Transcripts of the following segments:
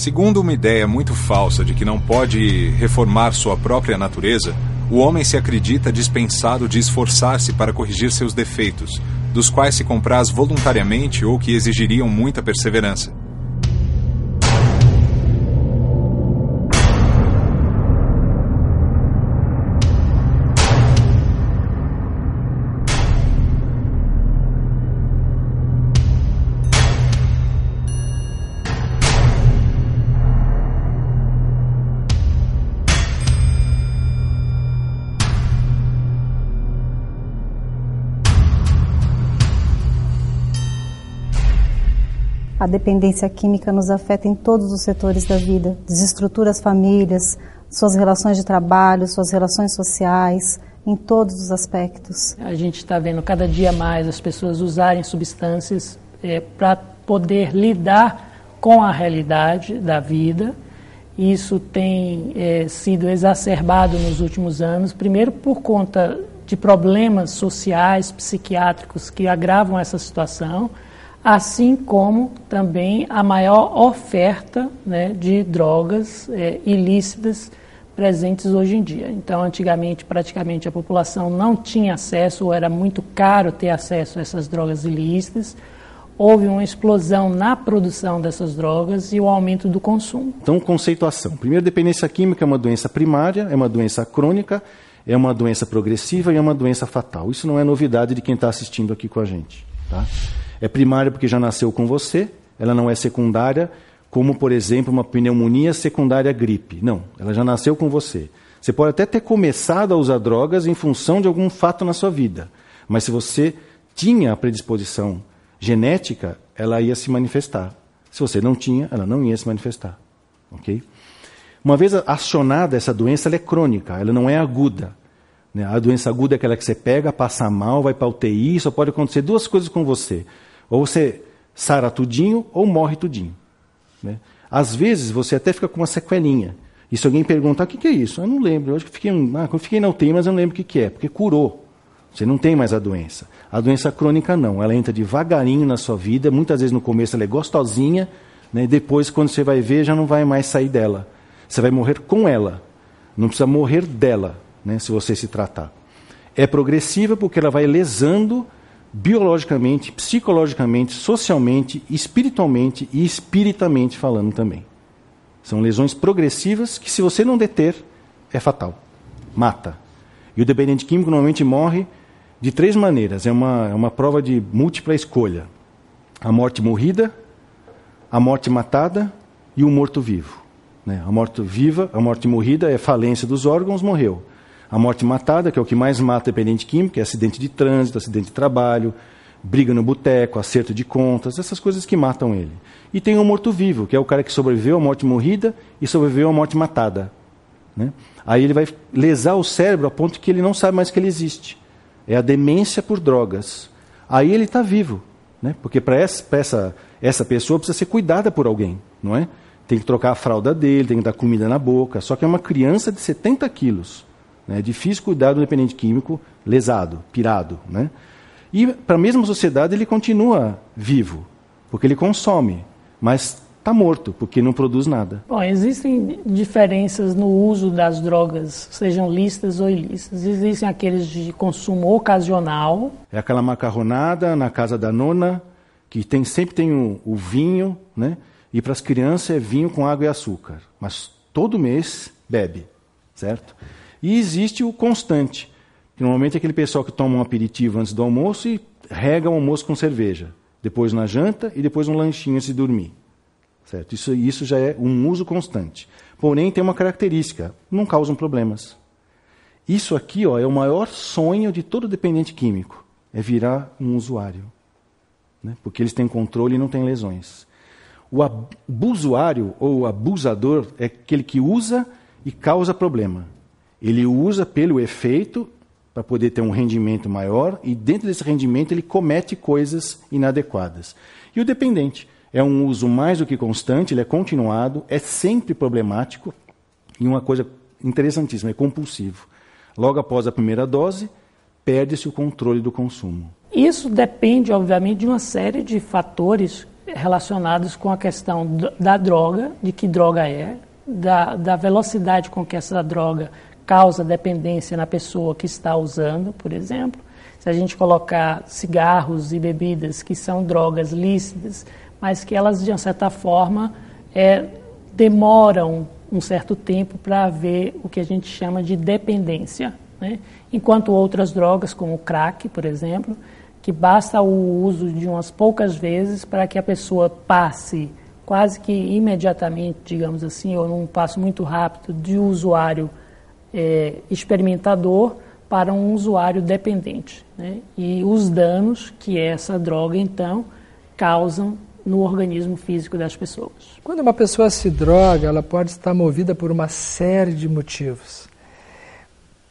Segundo uma ideia muito falsa de que não pode reformar sua própria natureza, o homem se acredita dispensado de esforçar-se para corrigir seus defeitos, dos quais se compraz voluntariamente ou que exigiriam muita perseverança. A dependência química nos afeta em todos os setores da vida, desestrutura as famílias, suas relações de trabalho, suas relações sociais, em todos os aspectos. A gente está vendo cada dia mais as pessoas usarem substâncias é, para poder lidar com a realidade da vida. Isso tem é, sido exacerbado nos últimos anos, primeiro por conta de problemas sociais, psiquiátricos que agravam essa situação assim como também a maior oferta né, de drogas é, ilícitas presentes hoje em dia. Então, antigamente, praticamente a população não tinha acesso, ou era muito caro ter acesso a essas drogas ilícitas. Houve uma explosão na produção dessas drogas e o aumento do consumo. Então, conceituação. Primeiro, dependência química é uma doença primária, é uma doença crônica, é uma doença progressiva e é uma doença fatal. Isso não é novidade de quem está assistindo aqui com a gente. Tá? É primária porque já nasceu com você, ela não é secundária, como, por exemplo, uma pneumonia secundária gripe. Não, ela já nasceu com você. Você pode até ter começado a usar drogas em função de algum fato na sua vida, mas se você tinha a predisposição genética, ela ia se manifestar. Se você não tinha, ela não ia se manifestar. Ok? Uma vez acionada essa doença, ela é crônica, ela não é aguda. Né? A doença aguda é aquela que você pega, passa mal, vai para a UTI, só pode acontecer duas coisas com você. Ou você sara tudinho ou morre tudinho. Né? Às vezes você até fica com uma sequelinha. E se alguém perguntar, o que, que é isso? Eu não lembro. Eu acho que fiquei, ah, eu fiquei na UTI, mas eu não lembro o que, que é, porque curou. Você não tem mais a doença. A doença crônica não. Ela entra devagarinho na sua vida. Muitas vezes no começo ela é gostosinha, né? depois, quando você vai ver, já não vai mais sair dela. Você vai morrer com ela. Não precisa morrer dela, né? se você se tratar. É progressiva porque ela vai lesando biologicamente, psicologicamente, socialmente, espiritualmente e espiritamente falando também. São lesões progressivas que, se você não deter, é fatal. Mata. E o dependente químico normalmente morre de três maneiras. É uma, é uma prova de múltipla escolha: a morte morrida, a morte matada e o morto-vivo. Né? A morte viva, a morte morrida é falência dos órgãos, morreu. A morte matada, que é o que mais mata dependente químico, é acidente de trânsito, acidente de trabalho, briga no boteco, acerto de contas, essas coisas que matam ele. E tem o morto-vivo, que é o cara que sobreviveu à morte morrida e sobreviveu à morte matada. Né? Aí ele vai lesar o cérebro a ponto que ele não sabe mais que ele existe. É a demência por drogas. Aí ele está vivo, né? porque para essa, essa, essa pessoa precisa ser cuidada por alguém, não é? Tem que trocar a fralda dele, tem que dar comida na boca. Só que é uma criança de 70 quilos. Né? É difícil cuidar do dependente químico lesado, pirado. Né? E para a mesma sociedade ele continua vivo, porque ele consome, mas está morto, porque não produz nada. Bom, existem diferenças no uso das drogas, sejam lícitas ou ilícitas. Existem aqueles de consumo ocasional. É aquela macarronada na casa da nona, que tem, sempre tem o, o vinho, né? E para as crianças é vinho com água e açúcar. Mas todo mês bebe, certo? E existe o constante, que normalmente é aquele pessoal que toma um aperitivo antes do almoço e rega o almoço com cerveja, depois na janta e depois um lanchinho antes de dormir. Certo? Isso, isso já é um uso constante. Porém, tem uma característica: não causam problemas. Isso aqui ó, é o maior sonho de todo dependente químico: é virar um usuário. Né? Porque eles têm controle e não têm lesões. O abusuário ou abusador é aquele que usa e causa problema. Ele usa pelo efeito para poder ter um rendimento maior e dentro desse rendimento ele comete coisas inadequadas. E o dependente é um uso mais do que constante, ele é continuado, é sempre problemático e uma coisa interessantíssima, é compulsivo. Logo após a primeira dose, perde-se o controle do consumo. Isso depende, obviamente, de uma série de fatores relacionados com a questão da droga, de que droga é, da, da velocidade com que essa droga causa dependência na pessoa que está usando, por exemplo. Se a gente colocar cigarros e bebidas que são drogas lícitas, mas que elas, de uma certa forma, é, demoram um certo tempo para haver o que a gente chama de dependência. Né? Enquanto outras drogas, como o crack, por exemplo, que basta o uso de umas poucas vezes para que a pessoa passe quase que imediatamente, digamos assim, ou num passo muito rápido, de usuário é, experimentador para um usuário dependente. Né? E os danos que essa droga, então, causam no organismo físico das pessoas. Quando uma pessoa se droga, ela pode estar movida por uma série de motivos.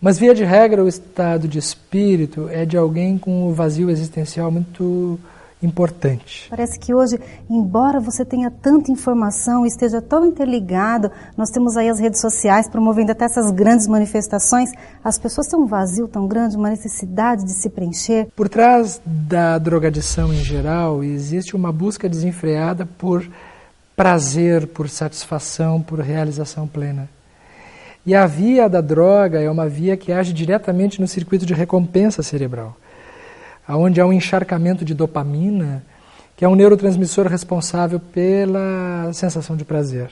Mas, via de regra, o estado de espírito é de alguém com um vazio existencial muito importante. Parece que hoje, embora você tenha tanta informação e esteja tão interligado, nós temos aí as redes sociais promovendo até essas grandes manifestações, as pessoas têm um vazio tão grande, uma necessidade de se preencher. Por trás da drogadição em geral, existe uma busca desenfreada por prazer, por satisfação, por realização plena. E a via da droga é uma via que age diretamente no circuito de recompensa cerebral onde há um encharcamento de dopamina, que é um neurotransmissor responsável pela sensação de prazer.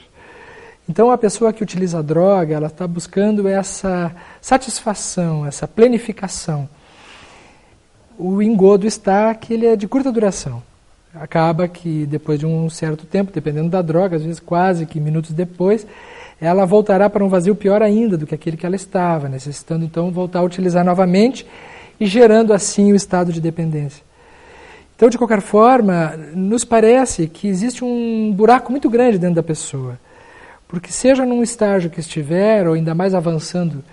Então, a pessoa que utiliza a droga, ela está buscando essa satisfação, essa plenificação. O engodo está que ele é de curta duração. Acaba que depois de um certo tempo, dependendo da droga, às vezes quase que minutos depois, ela voltará para um vazio pior ainda do que aquele que ela estava, necessitando então voltar a utilizar novamente e gerando assim o estado de dependência. Então, de qualquer forma, nos parece que existe um buraco muito grande dentro da pessoa. Porque, seja num estágio que estiver, ou ainda mais avançando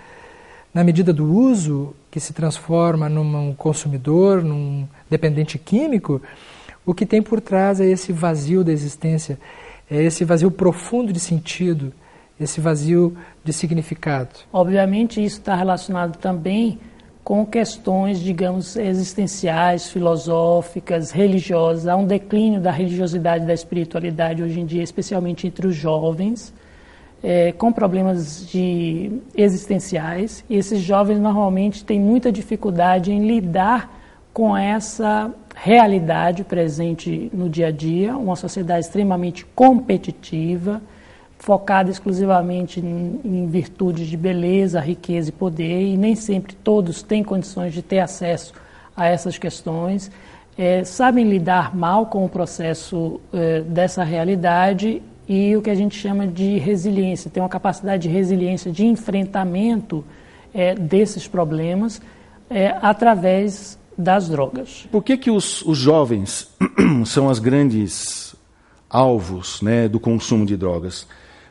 na medida do uso, que se transforma num consumidor, num dependente químico, o que tem por trás é esse vazio da existência, é esse vazio profundo de sentido, esse vazio de significado. Obviamente, isso está relacionado também com questões, digamos, existenciais, filosóficas, religiosas. Há um declínio da religiosidade e da espiritualidade hoje em dia, especialmente entre os jovens, é, com problemas de existenciais. E esses jovens normalmente têm muita dificuldade em lidar com essa realidade presente no dia a dia, uma sociedade extremamente competitiva focada exclusivamente em, em virtudes de beleza, riqueza e poder, e nem sempre todos têm condições de ter acesso a essas questões, é, sabem lidar mal com o processo é, dessa realidade e o que a gente chama de resiliência, tem uma capacidade de resiliência, de enfrentamento é, desses problemas é, através das drogas. Por que, que os, os jovens são as grandes alvos né, do consumo de drogas?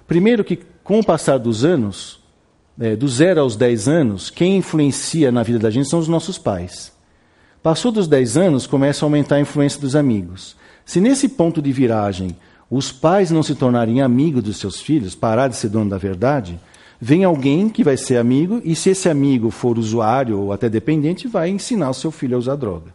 Primeiro que, com o passar dos anos, é, do zero aos 10 anos, quem influencia na vida da gente são os nossos pais. Passou dos 10 anos, começa a aumentar a influência dos amigos. Se nesse ponto de viragem os pais não se tornarem amigos dos seus filhos, parar de ser dono da verdade, vem alguém que vai ser amigo, e se esse amigo for usuário ou até dependente, vai ensinar o seu filho a usar droga.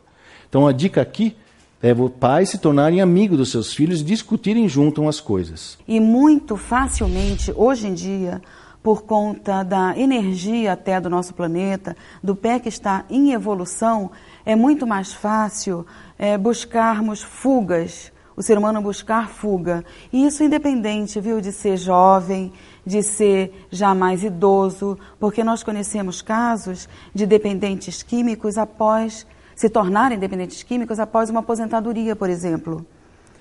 Então a dica aqui é pais se tornarem amigos dos seus filhos e discutirem junto as coisas. E muito facilmente, hoje em dia, por conta da energia até do nosso planeta, do pé que está em evolução, é muito mais fácil é, buscarmos fugas, o ser humano buscar fuga. E isso independente, viu, de ser jovem, de ser já mais idoso, porque nós conhecemos casos de dependentes químicos após se tornarem dependentes químicos após uma aposentadoria, por exemplo.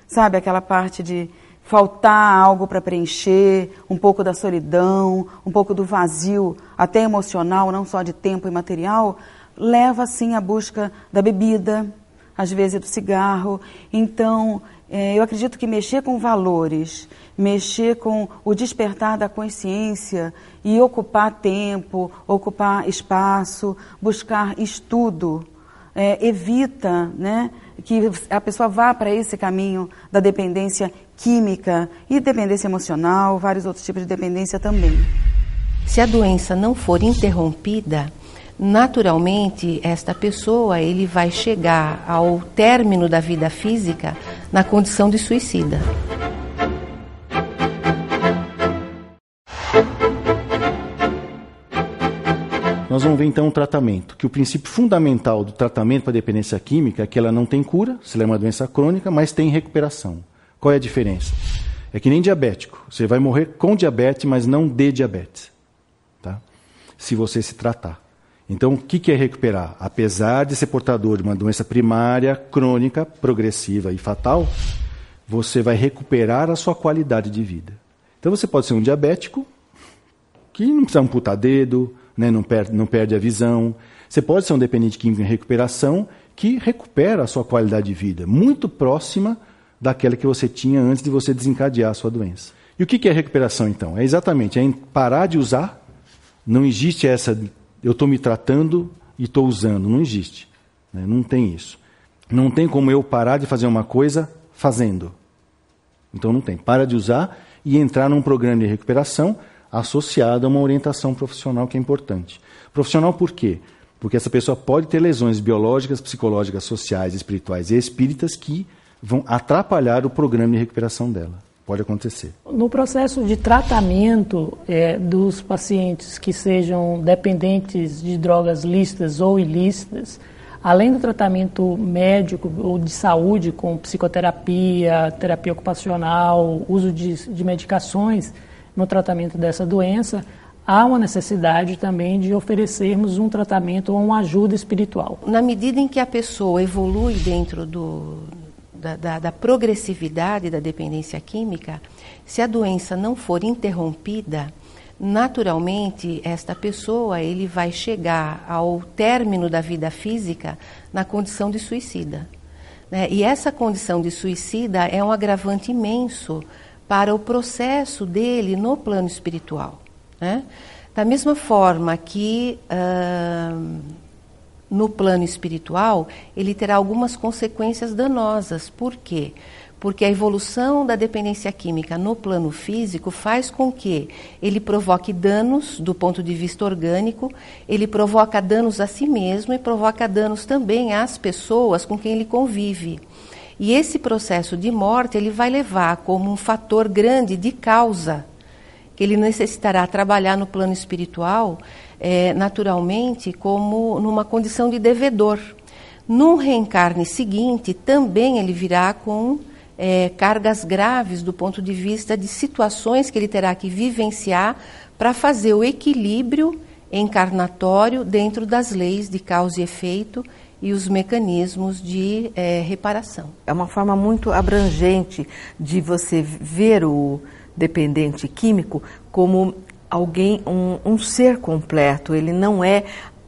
Sabe aquela parte de faltar algo para preencher, um pouco da solidão, um pouco do vazio, até emocional, não só de tempo e material, leva sim à busca da bebida, às vezes do cigarro. Então, é, eu acredito que mexer com valores, mexer com o despertar da consciência e ocupar tempo, ocupar espaço, buscar estudo é, evita né, que a pessoa vá para esse caminho da dependência química e dependência emocional, vários outros tipos de dependência também. Se a doença não for interrompida, naturalmente esta pessoa ele vai chegar ao término da vida física na condição de suicida. Nós vamos ver então o tratamento, que o princípio fundamental do tratamento para dependência química é que ela não tem cura, se ela é uma doença crônica, mas tem recuperação. Qual é a diferença? É que nem diabético. Você vai morrer com diabetes, mas não de diabetes. Tá? Se você se tratar. Então, o que é recuperar? Apesar de ser portador de uma doença primária, crônica, progressiva e fatal, você vai recuperar a sua qualidade de vida. Então, você pode ser um diabético, que não precisa amputar dedo, né, não, perde, não perde a visão. Você pode ser um dependente químico em recuperação, que recupera a sua qualidade de vida, muito próxima daquela que você tinha antes de você desencadear a sua doença. E o que é recuperação, então? É exatamente é parar de usar. Não existe essa, eu estou me tratando e estou usando. Não existe. Né? Não tem isso. Não tem como eu parar de fazer uma coisa fazendo. Então não tem. Para de usar e entrar num programa de recuperação associado a uma orientação profissional que é importante. Profissional por quê? Porque essa pessoa pode ter lesões biológicas, psicológicas, sociais, espirituais e espíritas que vão atrapalhar o programa de recuperação dela. Pode acontecer. No processo de tratamento é, dos pacientes que sejam dependentes de drogas lícitas ou ilícitas, além do tratamento médico ou de saúde, com psicoterapia, terapia ocupacional, uso de, de medicações no tratamento dessa doença, há uma necessidade também de oferecermos um tratamento ou uma ajuda espiritual. Na medida em que a pessoa evolui dentro do, da, da, da, progressividade da dependência química, se a doença não for interrompida, naturalmente esta pessoa ele vai chegar ao término da vida física na condição de suicida. Né? E essa condição de suicida é um agravante imenso para o processo dele no plano espiritual. Né? Da mesma forma que uh, no plano espiritual, ele terá algumas consequências danosas. Por quê? Porque a evolução da dependência química no plano físico faz com que ele provoque danos do ponto de vista orgânico, ele provoca danos a si mesmo e provoca danos também às pessoas com quem ele convive. E esse processo de morte ele vai levar como um fator grande de causa que ele necessitará trabalhar no plano espiritual é, naturalmente como numa condição de devedor. Num reencarne seguinte, também ele virá com é, cargas graves do ponto de vista de situações que ele terá que vivenciar para fazer o equilíbrio encarnatório dentro das leis de causa e efeito e os mecanismos de é, reparação. É uma forma muito abrangente de você ver o dependente químico como alguém, um, um ser completo. Ele não é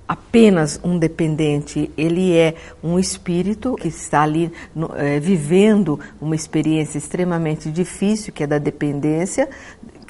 apenas um dependente, ele é um espírito que está ali no, é, vivendo uma experiência extremamente difícil, que é da dependência,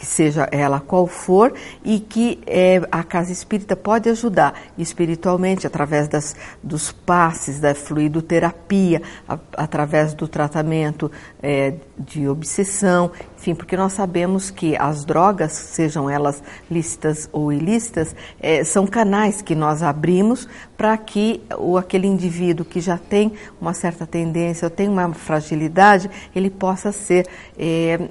que seja ela qual for, e que é, a casa espírita pode ajudar espiritualmente através das, dos passes, da fluidoterapia, a, através do tratamento é, de obsessão, enfim, porque nós sabemos que as drogas, sejam elas lícitas ou ilícitas, é, são canais que nós abrimos para que o, aquele indivíduo que já tem uma certa tendência ou tem uma fragilidade, ele possa ser é,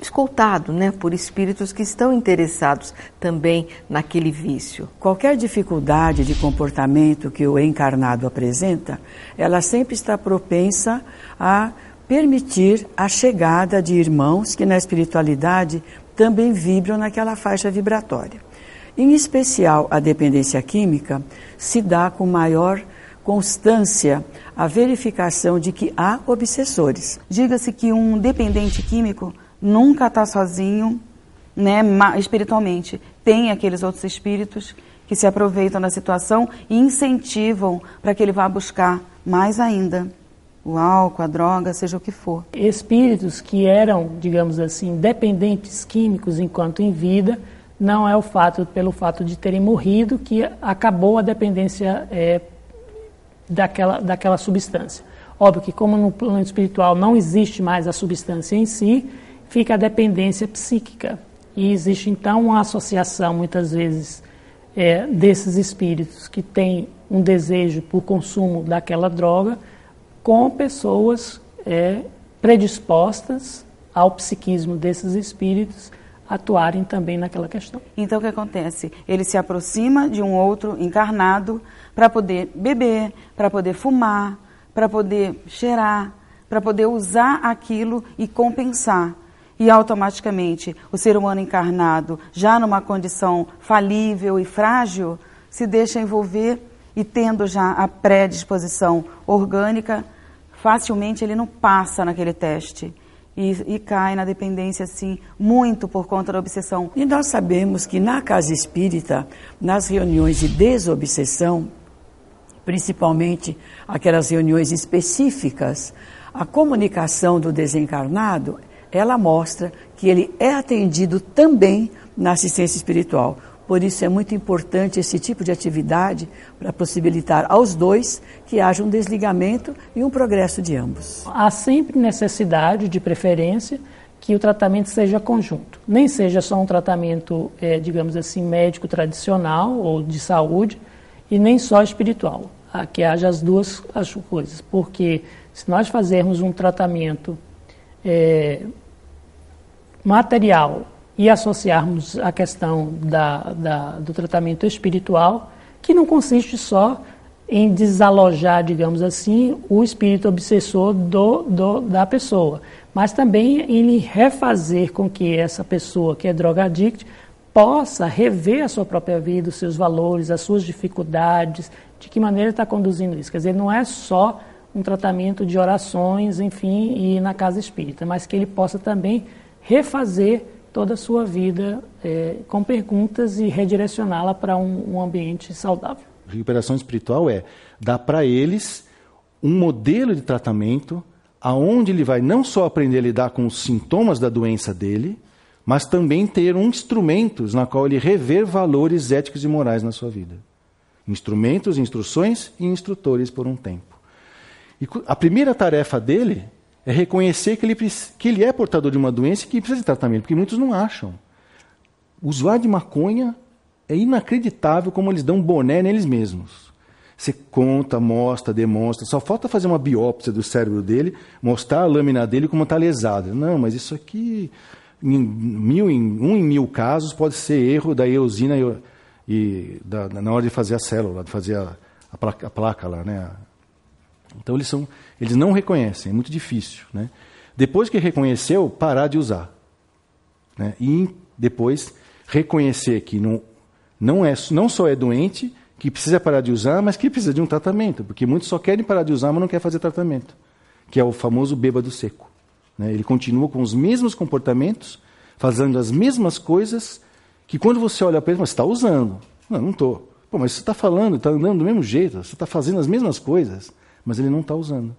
escoltado né, por espíritos que estão interessados também naquele vício. Qualquer dificuldade de comportamento que o encarnado apresenta, ela sempre está propensa a permitir a chegada de irmãos que na espiritualidade também vibram naquela faixa vibratória. Em especial, a dependência química se dá com maior constância a verificação de que há obsessores. Diga-se que um dependente químico nunca está sozinho, né, espiritualmente. Tem aqueles outros espíritos que se aproveitam da situação e incentivam para que ele vá buscar mais ainda o álcool, a droga, seja o que for. Espíritos que eram, digamos assim, dependentes químicos enquanto em vida, não é o fato pelo fato de terem morrido que acabou a dependência é, daquela, daquela substância. Óbvio que como no plano espiritual não existe mais a substância em si, fica a dependência psíquica. E existe então uma associação, muitas vezes, é, desses espíritos que têm um desejo por consumo daquela droga com pessoas é, predispostas ao psiquismo desses espíritos atuarem também naquela questão. Então o que acontece? Ele se aproxima de um outro encarnado para poder beber, para poder fumar, para poder cheirar, para poder usar aquilo e compensar. E automaticamente o ser humano encarnado, já numa condição falível e frágil, se deixa envolver e tendo já a predisposição orgânica, facilmente ele não passa naquele teste. E, e, cai na dependência, assim, muito por conta da obsessão. E nós sabemos que na casa espírita, nas reuniões de desobsessão, principalmente aquelas reuniões específicas, a comunicação do desencarnado, ela mostra que ele é atendido também na assistência espiritual. Por isso é muito importante esse tipo de atividade para possibilitar aos dois que haja um desligamento e um progresso de ambos. Há sempre necessidade, de preferência, que o tratamento seja conjunto. Nem seja só um tratamento, é, digamos assim, médico tradicional ou de saúde, e nem só espiritual. Que haja as duas as coisas. Porque se nós fazermos um tratamento é, material e associarmos a questão da, da, do tratamento espiritual, que não consiste só em desalojar, digamos assim, o espírito obsessor do, do, da pessoa, mas também em refazer com que essa pessoa que é drogadicta possa rever a sua própria vida, os seus valores, as suas dificuldades, de que maneira está conduzindo isso. Quer dizer, não é só um tratamento de orações, enfim, e na casa espírita, mas que ele possa também refazer toda a sua vida é, com perguntas e redirecioná-la para um, um, ambiente saudável. Recuperação espiritual é dar para eles um modelo de tratamento aonde ele vai não só aprender a lidar com os sintomas da doença dele, mas também ter um instrumentos na qual ele rever valores éticos e morais na sua vida. Instrumentos, instruções e instrutores por um tempo. E a primeira tarefa dele é reconhecer que ele, que ele é portador de uma doença e que precisa de tratamento, porque muitos não acham. Usuário de maconha é inacreditável como eles dão boné neles mesmos. Você conta, mostra, demonstra, só falta fazer uma biópsia do cérebro dele, mostrar a lâmina dele como está lesada. Não, mas isso aqui, em mil, em, um em mil casos, pode ser erro da eosina e, e da, na hora de fazer a célula, de fazer a, a, placa, a placa lá, né? Então eles são eles não reconhecem, é muito difícil. Né? Depois que reconheceu, parar de usar. Né? E depois reconhecer que não, não, é, não só é doente, que precisa parar de usar, mas que precisa de um tratamento. Porque muitos só querem parar de usar, mas não querem fazer tratamento. Que é o famoso bêbado seco. Né? Ele continua com os mesmos comportamentos, fazendo as mesmas coisas, que quando você olha para ele, está usando. Não, não estou. Pô, mas você está falando, está andando do mesmo jeito, você está fazendo as mesmas coisas, mas ele não está usando.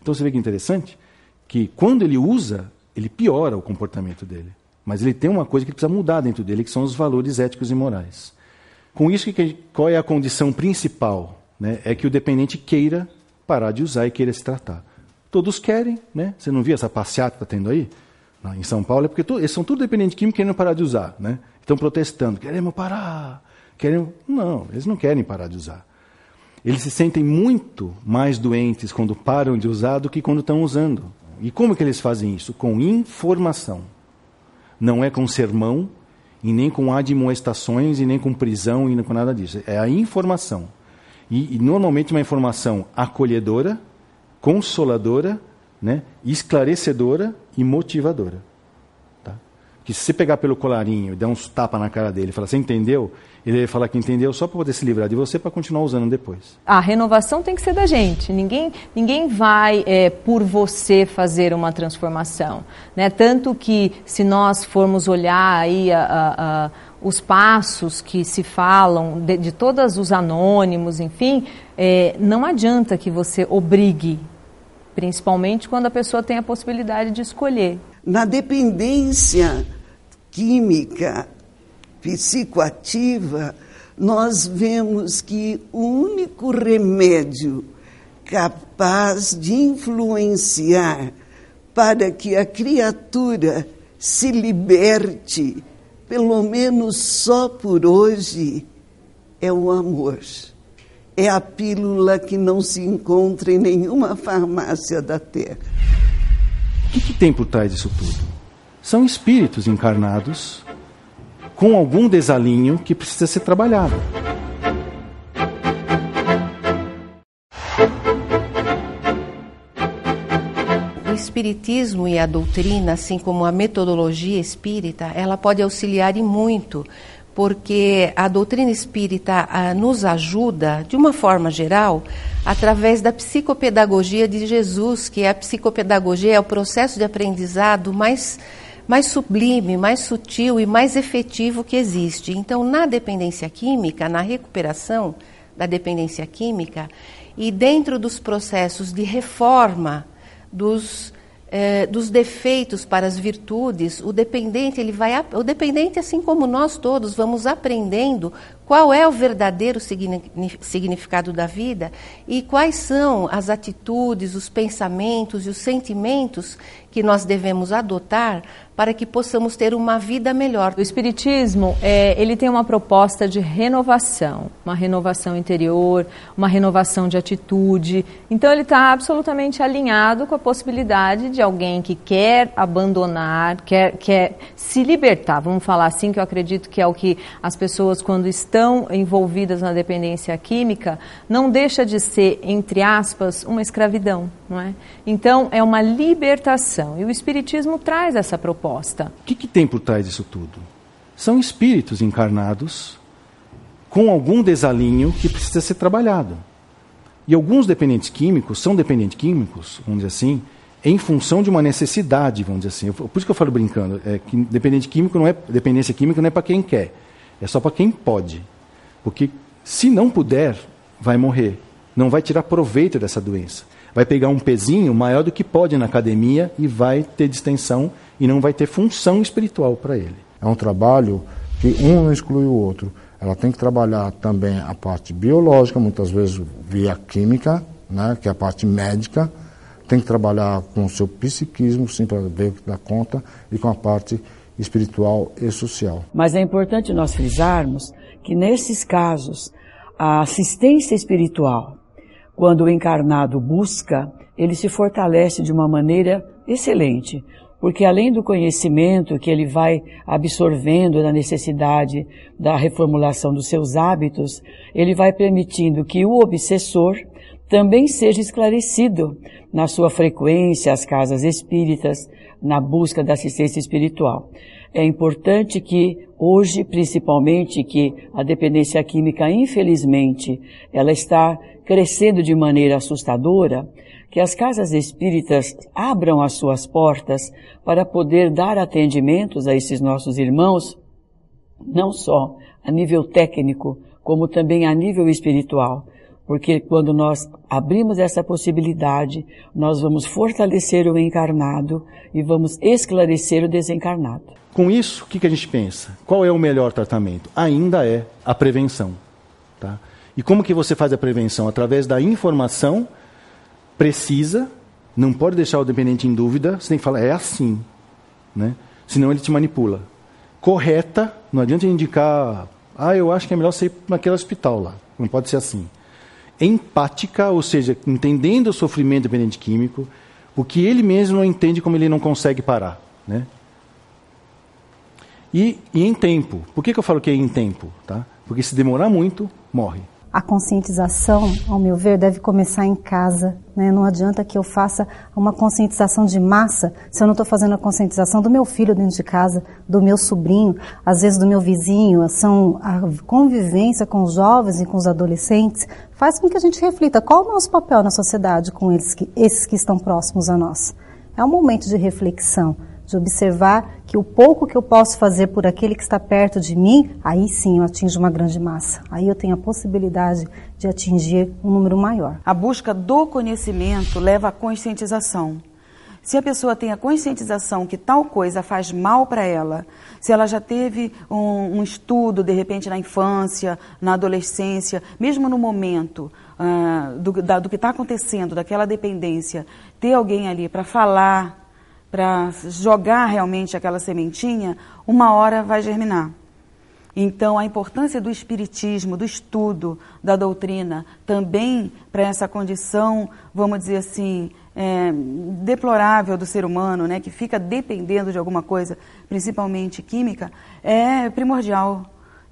Então você vê que é interessante que quando ele usa, ele piora o comportamento dele. Mas ele tem uma coisa que precisa mudar dentro dele, que são os valores éticos e morais. Com isso, qual é a condição principal? Né? É que o dependente queira parar de usar e queira se tratar. Todos querem, né? Você não viu essa passeata que está tendo aí? em São Paulo, é porque eles são tudo dependentes químicos querendo parar de usar, né? Estão protestando, queremos parar, queremos... Não, eles não querem parar de usar. Eles se sentem muito mais doentes quando param de usar do que quando estão usando. E como que eles fazem isso? Com informação. Não é com sermão, e nem com admoestações, e nem com prisão, e nem com nada disso. É a informação. E, e normalmente uma informação acolhedora, consoladora, né, esclarecedora e motivadora. Que se você pegar pelo colarinho e der uns tapas na cara dele e falar, você entendeu? Ele vai falar que entendeu só para poder se livrar de você para continuar usando depois. A renovação tem que ser da gente. Ninguém, ninguém vai é, por você fazer uma transformação. Né? Tanto que se nós formos olhar aí a, a, a, os passos que se falam de, de todos os anônimos, enfim, é, não adianta que você obrigue, principalmente quando a pessoa tem a possibilidade de escolher. Na dependência química psicoativa, nós vemos que o único remédio capaz de influenciar para que a criatura se liberte, pelo menos só por hoje, é o amor. é a pílula que não se encontra em nenhuma farmácia da Terra. O que, que tem por trás disso tudo? São espíritos encarnados com algum desalinho que precisa ser trabalhado. O espiritismo e a doutrina, assim como a metodologia espírita, ela pode auxiliar e muito, porque a doutrina espírita ah, nos ajuda, de uma forma geral, através da psicopedagogia de Jesus, que é a psicopedagogia é o processo de aprendizado mais mais sublime, mais sutil e mais efetivo que existe. Então, na dependência química, na recuperação da dependência química e dentro dos processos de reforma dos eh, dos defeitos para as virtudes, o dependente ele vai o dependente assim como nós todos vamos aprendendo qual é o verdadeiro significado da vida e quais são as atitudes, os pensamentos e os sentimentos que nós devemos adotar para que possamos ter uma vida melhor. O Espiritismo, é, ele tem uma proposta de renovação, uma renovação interior, uma renovação de atitude. Então, ele está absolutamente alinhado com a possibilidade de alguém que quer abandonar, quer, quer se libertar, vamos falar assim, que eu acredito que é o que as pessoas, quando estão envolvidas na dependência química, não deixa de ser, entre aspas, uma escravidão, não é? Então, é uma libertação. E o Espiritismo traz essa proposta. O que, que tem por trás disso tudo? São espíritos encarnados com algum desalinho que precisa ser trabalhado. E alguns dependentes químicos são dependentes químicos, vamos dizer assim, em função de uma necessidade, vamos dizer assim. Por isso que eu falo brincando, é que dependente químico não é dependência química não é para quem quer, é só para quem pode. Porque se não puder, vai morrer, não vai tirar proveito dessa doença. Vai pegar um pezinho maior do que pode na academia e vai ter distensão e não vai ter função espiritual para ele. É um trabalho que um não exclui o outro. Ela tem que trabalhar também a parte biológica, muitas vezes via química, né, que é a parte médica. Tem que trabalhar com o seu psiquismo, sim, para ver o que dá conta, e com a parte espiritual e social. Mas é importante nós frisarmos que nesses casos, a assistência espiritual, quando o encarnado busca, ele se fortalece de uma maneira excelente, porque além do conhecimento que ele vai absorvendo da necessidade da reformulação dos seus hábitos, ele vai permitindo que o obsessor também seja esclarecido na sua frequência às casas espíritas, na busca da assistência espiritual. É importante que hoje, principalmente, que a dependência química, infelizmente, ela está crescendo de maneira assustadora, que as casas espíritas abram as suas portas para poder dar atendimentos a esses nossos irmãos, não só a nível técnico, como também a nível espiritual. Porque quando nós abrimos essa possibilidade, nós vamos fortalecer o encarnado e vamos esclarecer o desencarnado. Com isso, o que a gente pensa? Qual é o melhor tratamento? Ainda é a prevenção. Tá? E como que você faz a prevenção? Através da informação precisa, não pode deixar o dependente em dúvida, você tem que falar, é assim. Né? Senão ele te manipula. Correta, não adianta indicar, ah, eu acho que é melhor você ir naquele hospital lá. Não pode ser assim. Empática, ou seja, entendendo o sofrimento do dependente químico, o que ele mesmo não entende como ele não consegue parar. Né? E, e em tempo. Por que, que eu falo que é em tempo? Tá? Porque se demorar muito, morre. A conscientização, ao meu ver, deve começar em casa. Né? Não adianta que eu faça uma conscientização de massa se eu não estou fazendo a conscientização do meu filho dentro de casa, do meu sobrinho, às vezes do meu vizinho. São a convivência com os jovens e com os adolescentes faz com que a gente reflita qual o nosso papel na sociedade com eles, esses que estão próximos a nós. É um momento de reflexão de observar que o pouco que eu posso fazer por aquele que está perto de mim, aí sim eu atinjo uma grande massa. Aí eu tenho a possibilidade de atingir um número maior. A busca do conhecimento leva à conscientização. Se a pessoa tem a conscientização que tal coisa faz mal para ela, se ela já teve um, um, estudo, de repente, na infância, na adolescência, mesmo no momento uh, do, da, do que está acontecendo, daquela dependência, ter alguém ali para falar, para jogar realmente aquela sementinha, uma hora vai germinar. Então, a importância do espiritismo, do estudo da doutrina, também para essa condição, vamos dizer assim, é, deplorável do ser humano, né, que fica dependendo de alguma coisa, principalmente química, é primordial.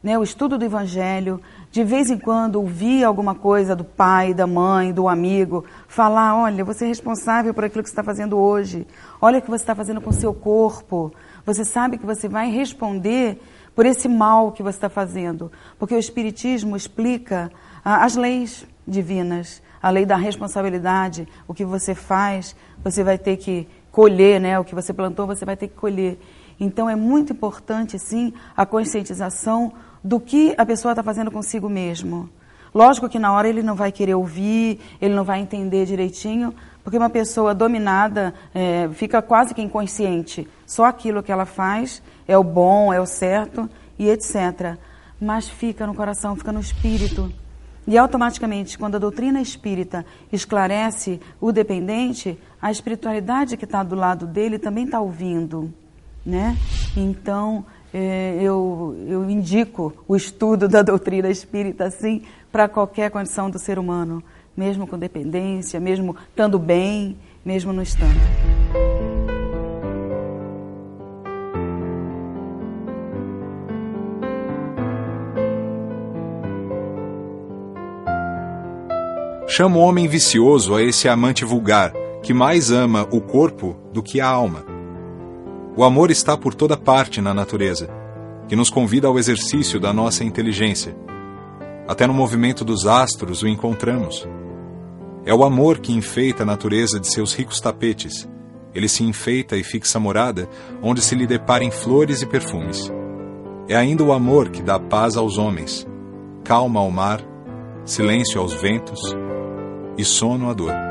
Né, o estudo do Evangelho, de vez em quando ouvir alguma coisa do pai, da mãe, do amigo, falar: olha, você é responsável por aquilo que você está fazendo hoje, olha o que você está fazendo com o seu corpo, você sabe que você vai responder por esse mal que você está fazendo. Porque o Espiritismo explica ah, as leis divinas, a lei da responsabilidade, o que você faz, você vai ter que colher, né? O que você plantou, você vai ter que colher. Então é muito importante, sim, a conscientização do que a pessoa está fazendo consigo mesmo. Lógico que na hora ele não vai querer ouvir, ele não vai entender direitinho, porque uma pessoa dominada é, fica quase que inconsciente. Só aquilo que ela faz é o bom, é o certo e etc. Mas fica no coração, fica no espírito. E automaticamente, quando a doutrina espírita esclarece o dependente, a espiritualidade que está do lado dele também está ouvindo. Né? Então, eu, eu indico o estudo da doutrina espírita, assim, para qualquer condição do ser humano mesmo com dependência, mesmo estando bem, mesmo não estando. Chama o homem vicioso a esse amante vulgar, que mais ama o corpo do que a alma. O amor está por toda parte na natureza, que nos convida ao exercício da nossa inteligência. Até no movimento dos astros o encontramos. É o amor que enfeita a natureza de seus ricos tapetes. Ele se enfeita e fixa morada onde se lhe deparem flores e perfumes. É ainda o amor que dá paz aos homens, calma ao mar, silêncio aos ventos e sono à dor.